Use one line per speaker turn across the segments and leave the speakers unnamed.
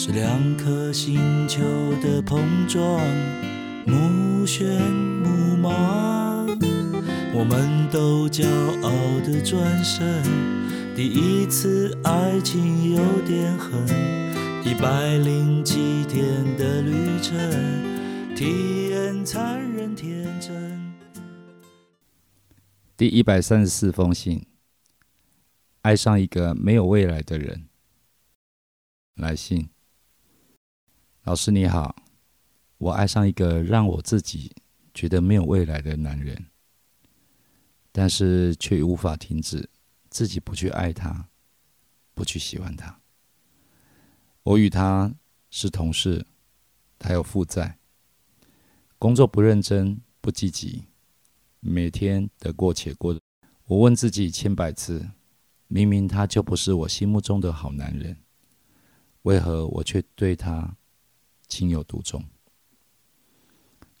是两颗星球的碰撞，目眩目盲。我们都骄傲的转身，第一次爱情有点狠，一百零七天的旅程，体验残忍天真。
第一百三十四封信，爱上一个没有未来的人。来信，老师你好，我爱上一个让我自己觉得没有未来的男人，但是却无法停止自己不去爱他，不去喜欢他。我与他是同事，他有负债，工作不认真，不积极。每天得过且过，我问自己千百次：明明他就不是我心目中的好男人，为何我却对他情有独钟？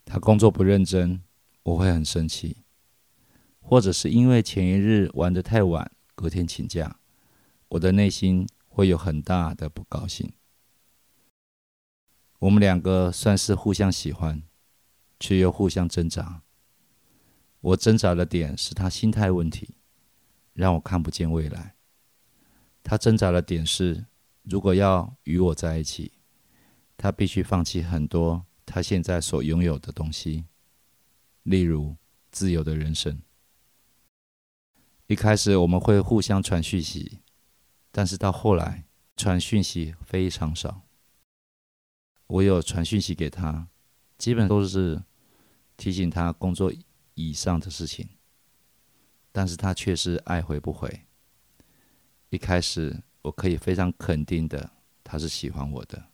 他工作不认真，我会很生气；或者是因为前一日玩得太晚，隔天请假，我的内心会有很大的不高兴。我们两个算是互相喜欢，却又互相挣扎。我挣扎的点是他心态问题，让我看不见未来。他挣扎的点是，如果要与我在一起，他必须放弃很多他现在所拥有的东西，例如自由的人生。一开始我们会互相传讯息，但是到后来传讯息非常少。我有传讯息给他，基本都是提醒他工作。以上的事情，但是他却是爱回不回。一开始我可以非常肯定的，他是喜欢我的，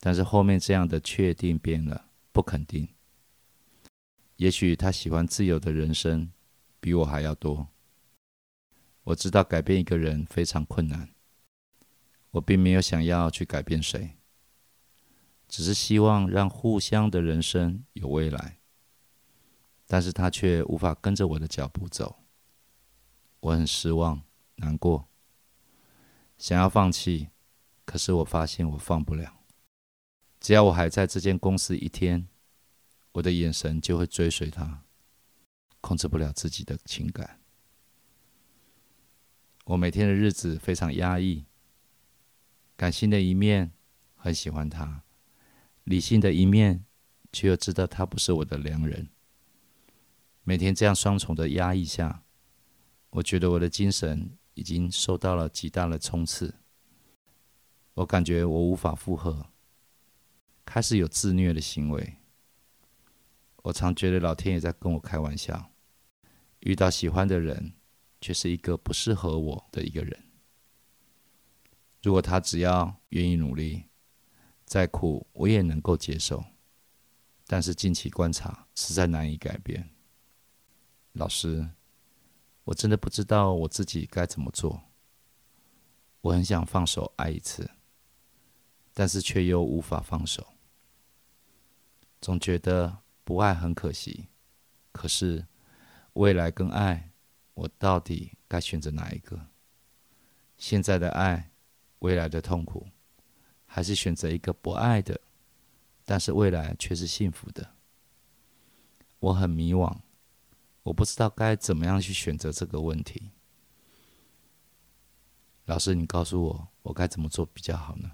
但是后面这样的确定变了，不肯定。也许他喜欢自由的人生，比我还要多。我知道改变一个人非常困难，我并没有想要去改变谁，只是希望让互相的人生有未来。但是他却无法跟着我的脚步走，我很失望、难过，想要放弃，可是我发现我放不了。只要我还在这间公司一天，我的眼神就会追随他，控制不了自己的情感。我每天的日子非常压抑，感性的一面很喜欢他，理性的一面却又知道他不是我的良人。每天这样双重的压抑下，我觉得我的精神已经受到了极大的冲刺。我感觉我无法负荷，开始有自虐的行为。我常觉得老天爷在跟我开玩笑，遇到喜欢的人，却是一个不适合我的一个人。如果他只要愿意努力，再苦我也能够接受。但是近期观察，实在难以改变。老师，我真的不知道我自己该怎么做。我很想放手爱一次，但是却又无法放手，总觉得不爱很可惜。可是未来跟爱，我到底该选择哪一个？现在的爱，未来的痛苦，还是选择一个不爱的，但是未来却是幸福的？我很迷惘。我不知道该怎么样去选择这个问题。老师，你告诉我，我该怎么做比较好呢？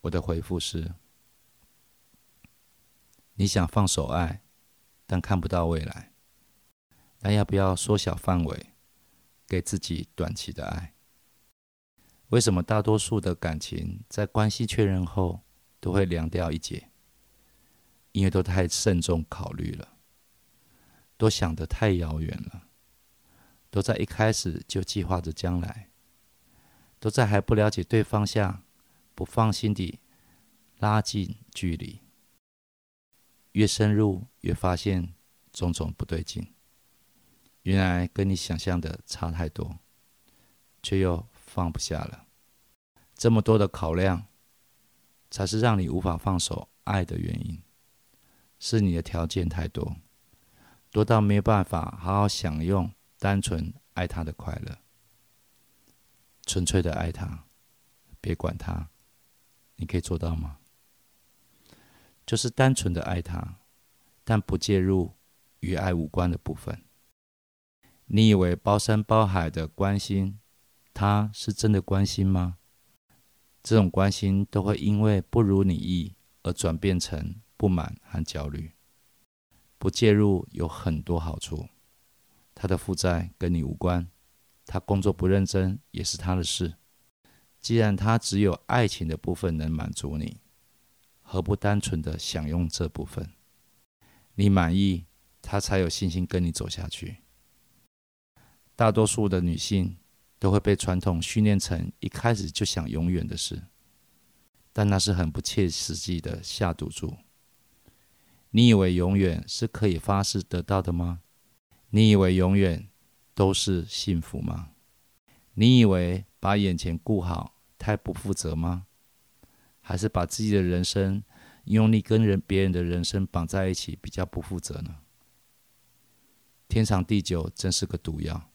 我的回复是：你想放手爱，但看不到未来，那要不要缩小范围，给自己短期的爱？为什么大多数的感情在关系确认后都会凉掉一截？因为都太慎重考虑了。都想得太遥远了，都在一开始就计划着将来，都在还不了解对方下不放心地拉近距离，越深入越发现种种不对劲。原来跟你想象的差太多，却又放不下了。这么多的考量，才是让你无法放手爱的原因。是你的条件太多，多到没有办法好好享用单纯爱他的快乐，纯粹的爱他，别管他。你可以做到吗？就是单纯的爱他，但不介入与爱无关的部分。你以为包山包海的关心，他是真的关心吗？这种关心都会因为不如你意而转变成不满和焦虑。不介入有很多好处，他的负债跟你无关，他工作不认真也是他的事。既然他只有爱情的部分能满足你，何不单纯的享用这部分？你满意，他才有信心跟你走下去。大多数的女性都会被传统训练成一开始就想永远的事，但那是很不切实际的下赌注。你以为永远是可以发誓得到的吗？你以为永远都是幸福吗？你以为把眼前顾好太不负责吗？还是把自己的人生用力跟人别人的人生绑在一起比较不负责呢？天长地久真是个毒药。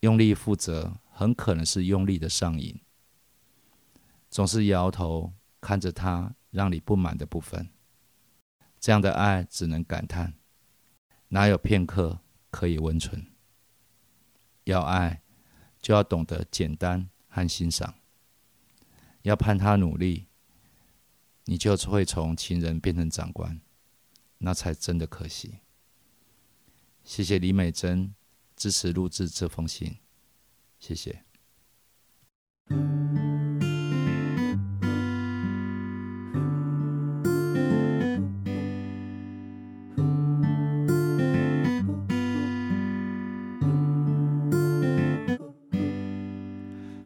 用力负责，很可能是用力的上瘾。总是摇头看着他让你不满的部分，这样的爱只能感叹，哪有片刻可以温存？要爱，就要懂得简单和欣赏。要盼他努力，你就会从情人变成长官，那才真的可惜。谢谢李美珍。支持录制这封信，谢谢。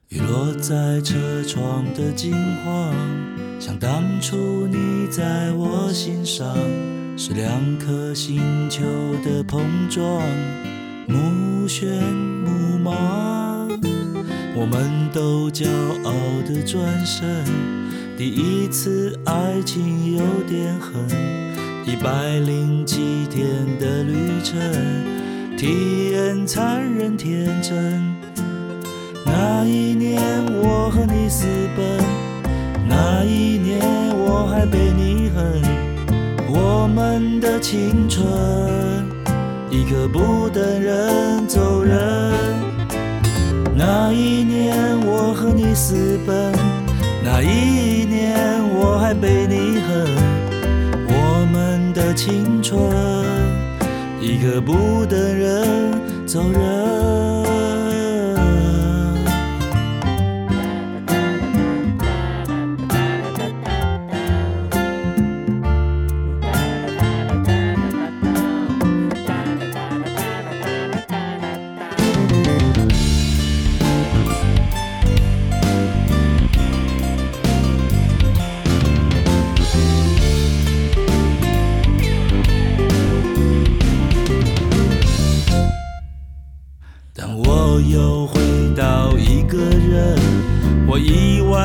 雨落在车窗的金黄，像当初你在我心上，是两颗星球的碰撞。目眩目盲，我们都骄傲的转身。第一次爱情有点狠，一百零七天的旅程，体验残忍天真。那一年我和你私奔，那一年我还被你恨，我们的青春。一刻不等人走人。那一年我和你私奔，那一年我还被你恨。我们的青春，一刻不等人走人。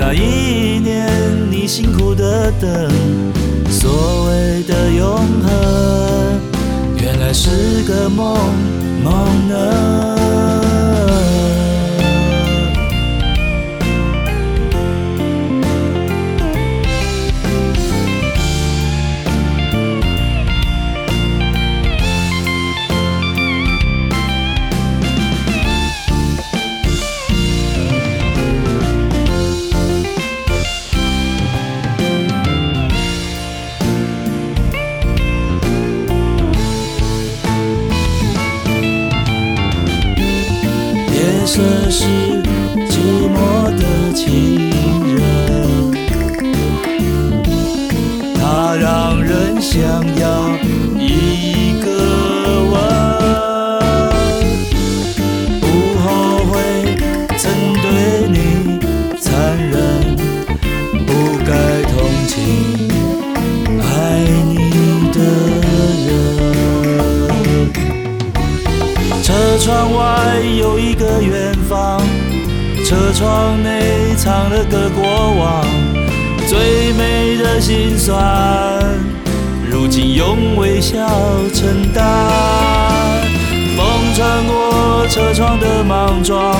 那一年你辛苦的等所谓的永恒原来是个梦梦呢色是寂寞的情。车窗内藏了个过往，最美的心酸，如今用微笑承担。风穿过车窗的莽撞，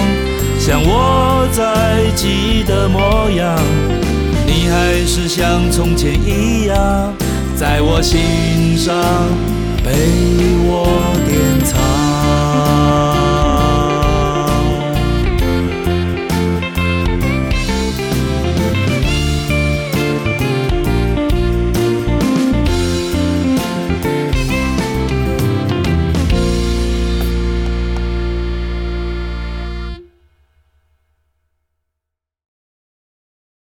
像我在记忆的模样，你还是像从前一样，在我心上被我典藏。